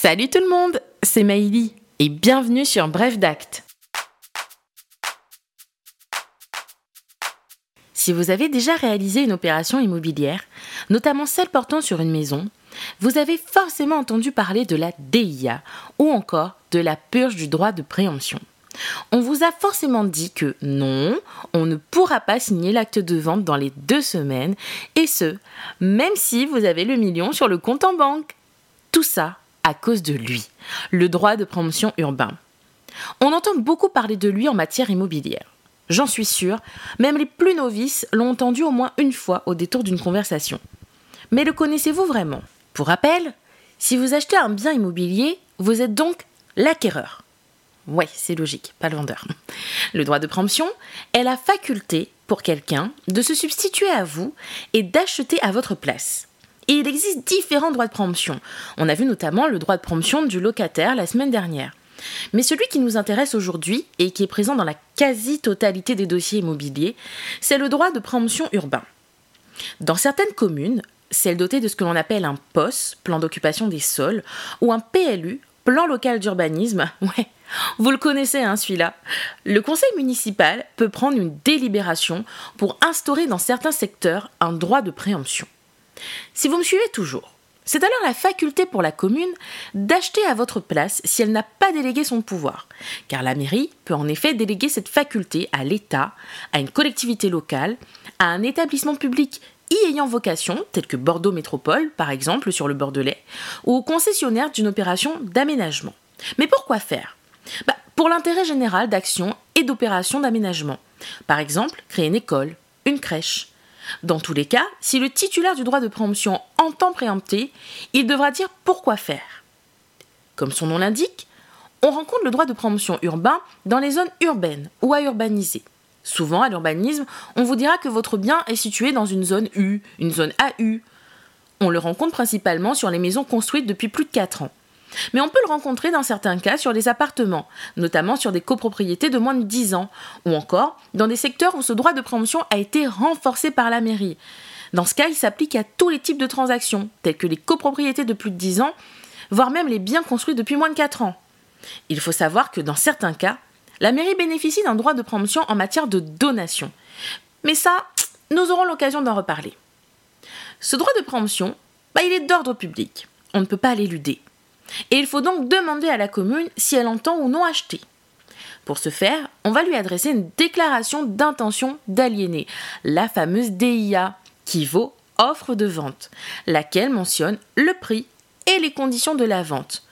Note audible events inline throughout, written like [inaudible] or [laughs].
Salut tout le monde, c'est Maïli et bienvenue sur Bref d'Acte. Si vous avez déjà réalisé une opération immobilière, notamment celle portant sur une maison, vous avez forcément entendu parler de la DIA ou encore de la purge du droit de préemption. On vous a forcément dit que non, on ne pourra pas signer l'acte de vente dans les deux semaines, et ce, même si vous avez le million sur le compte en banque. Tout ça à cause de lui, le droit de promotion urbain. On entend beaucoup parler de lui en matière immobilière. J'en suis sûre, même les plus novices l'ont entendu au moins une fois au détour d'une conversation. Mais le connaissez-vous vraiment? Pour rappel, si vous achetez un bien immobilier, vous êtes donc l'acquéreur. Ouais, c'est logique, pas le vendeur. [laughs] Le droit de préemption est la faculté pour quelqu'un de se substituer à vous et d'acheter à votre place. Et il existe différents droits de préemption. On a vu notamment le droit de préemption du locataire la semaine dernière. Mais celui qui nous intéresse aujourd'hui et qui est présent dans la quasi-totalité des dossiers immobiliers, c'est le droit de préemption urbain. Dans certaines communes, celles dotées de ce que l'on appelle un POS, plan d'occupation des sols, ou un PLU, plan local d'urbanisme, [laughs] ouais, vous le connaissez hein, celui-là. Le conseil municipal peut prendre une délibération pour instaurer dans certains secteurs un droit de préemption. Si vous me suivez toujours, c'est alors la faculté pour la commune d'acheter à votre place si elle n'a pas délégué son pouvoir, car la mairie peut en effet déléguer cette faculté à l'État, à une collectivité locale, à un établissement public y ayant vocation, tel que Bordeaux Métropole par exemple sur le Bordelais, ou au concessionnaire d'une opération d'aménagement. Mais pourquoi faire? Bah, Pour l'intérêt général d'action et d'opérations d'aménagement. Par exemple, créer une école, une crèche, dans tous les cas, si le titulaire du droit de préemption entend préempter, il devra dire pourquoi faire. Comme son nom l'indique, on rencontre le droit de préemption urbain dans les zones urbaines ou à urbaniser. Souvent, à l'urbanisme, on vous dira que votre bien est situé dans une zone U, une zone AU. On le rencontre principalement sur les maisons construites depuis plus de 4 ans. Mais on peut le rencontrer dans certains cas sur les appartements, notamment sur des copropriétés de moins de 10 ans, ou encore dans des secteurs où ce droit de préemption a été renforcé par la mairie. Dans ce cas, il s'applique à tous les types de transactions, telles que les copropriétés de plus de 10 ans, voire même les biens construits depuis moins de 4 ans. Il faut savoir que dans certains cas, la mairie bénéficie d'un droit de préemption en matière de donation. Mais ça, nous aurons l'occasion d'en reparler. Ce droit de préemption, bah, il est d'ordre public. On ne peut pas l'éluder. Et il faut donc demander à la commune si elle entend ou non acheter. Pour ce faire, on va lui adresser une déclaration d'intention d'aliéner, la fameuse DIA, qui vaut offre de vente, laquelle mentionne le prix et les conditions de la vente.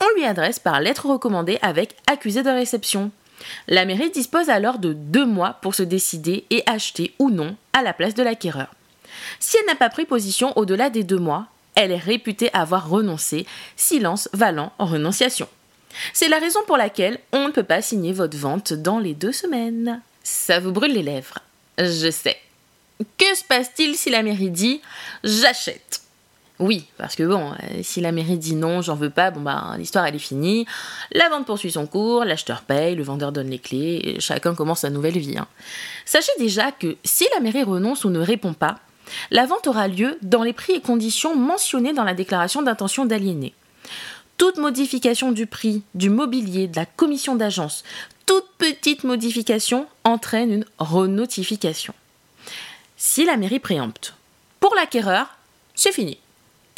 On lui adresse par lettre recommandée avec accusé de réception. La mairie dispose alors de deux mois pour se décider et acheter ou non à la place de l'acquéreur. Si elle n'a pas pris position au-delà des deux mois, elle est réputée avoir renoncé, silence valant renonciation. C'est la raison pour laquelle on ne peut pas signer votre vente dans les deux semaines. Ça vous brûle les lèvres, je sais. Que se passe-t-il si la mairie dit j'achète oui, parce que bon, euh, si la mairie dit non, j'en veux pas, bon bah l'histoire elle est finie, la vente poursuit son cours, l'acheteur paye, le vendeur donne les clés, et chacun commence sa nouvelle vie. Hein. Sachez déjà que si la mairie renonce ou ne répond pas, la vente aura lieu dans les prix et conditions mentionnés dans la déclaration d'intention d'aliéner. Toute modification du prix, du mobilier, de la commission d'agence, toute petite modification entraîne une renotification. Si la mairie préempte, pour l'acquéreur, c'est fini.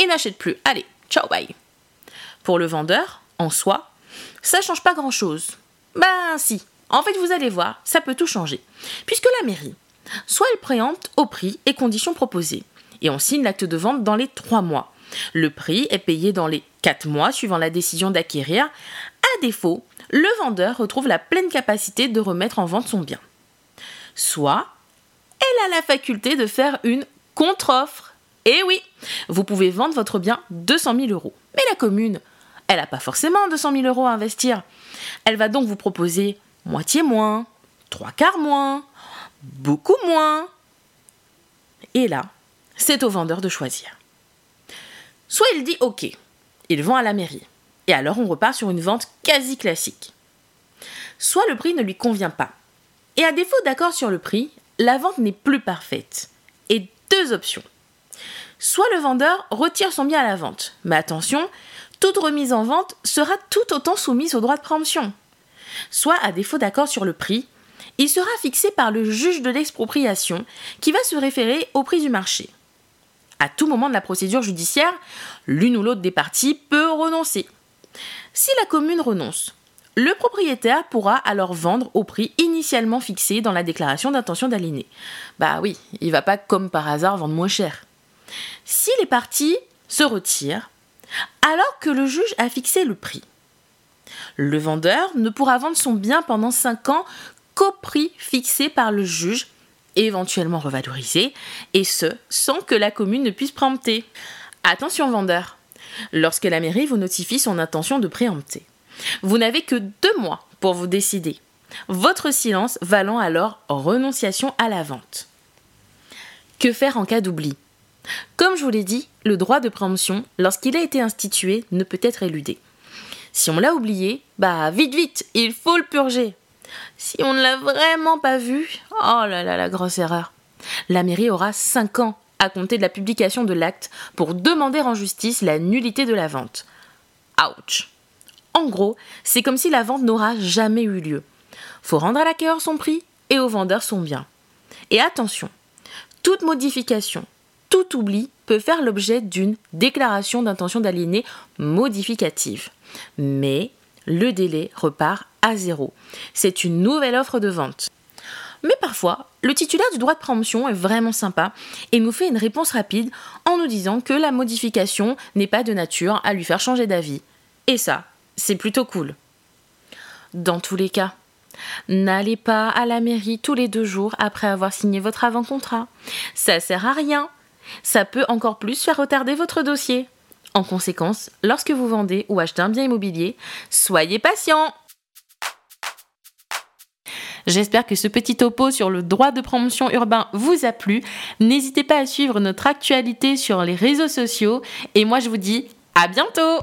Il n'achète plus. Allez, ciao bye. Pour le vendeur, en soi, ça change pas grand-chose. Ben si, en fait vous allez voir, ça peut tout changer. Puisque la mairie, soit elle préempte au prix et conditions proposées, et on signe l'acte de vente dans les trois mois. Le prix est payé dans les quatre mois suivant la décision d'acquérir. À défaut, le vendeur retrouve la pleine capacité de remettre en vente son bien. Soit, elle a la faculté de faire une contre-offre. Et oui, vous pouvez vendre votre bien 200 000 euros. Mais la commune, elle n'a pas forcément 200 000 euros à investir. Elle va donc vous proposer moitié moins, trois quarts moins, beaucoup moins. Et là, c'est au vendeur de choisir. Soit il dit OK, il vend à la mairie, et alors on repart sur une vente quasi classique. Soit le prix ne lui convient pas, et à défaut d'accord sur le prix, la vente n'est plus parfaite. Et deux options. Soit le vendeur retire son bien à la vente, mais attention, toute remise en vente sera tout autant soumise au droit de préemption. Soit à défaut d'accord sur le prix, il sera fixé par le juge de l'expropriation qui va se référer au prix du marché. À tout moment de la procédure judiciaire, l'une ou l'autre des parties peut renoncer. Si la commune renonce, le propriétaire pourra alors vendre au prix initialement fixé dans la déclaration d'intention d'aligner. Bah oui, il va pas comme par hasard vendre moins cher. Si les parties se retirent, alors que le juge a fixé le prix, le vendeur ne pourra vendre son bien pendant 5 ans qu'au prix fixé par le juge, éventuellement revalorisé, et ce, sans que la commune ne puisse préempter. Attention vendeur, lorsque la mairie vous notifie son intention de préempter, vous n'avez que deux mois pour vous décider. Votre silence valant alors renonciation à la vente. Que faire en cas d'oubli? Comme je vous l'ai dit, le droit de préemption, lorsqu'il a été institué, ne peut être éludé. Si on l'a oublié, bah vite vite, il faut le purger. Si on ne l'a vraiment pas vu, oh là là, la grosse erreur. La mairie aura 5 ans à compter de la publication de l'acte pour demander en justice la nullité de la vente. Ouch. En gros, c'est comme si la vente n'aura jamais eu lieu. Faut rendre à l'acquéreur son prix et au vendeur son bien. Et attention, toute modification, tout oubli peut faire l'objet d'une déclaration d'intention d'aliéner modificative. Mais le délai repart à zéro. C'est une nouvelle offre de vente. Mais parfois, le titulaire du droit de préemption est vraiment sympa et nous fait une réponse rapide en nous disant que la modification n'est pas de nature à lui faire changer d'avis. Et ça, c'est plutôt cool. Dans tous les cas, n'allez pas à la mairie tous les deux jours après avoir signé votre avant-contrat. Ça sert à rien. Ça peut encore plus faire retarder votre dossier. En conséquence, lorsque vous vendez ou achetez un bien immobilier, soyez patient. J'espère que ce petit topo sur le droit de promotion urbain vous a plu. N'hésitez pas à suivre notre actualité sur les réseaux sociaux et moi je vous dis à bientôt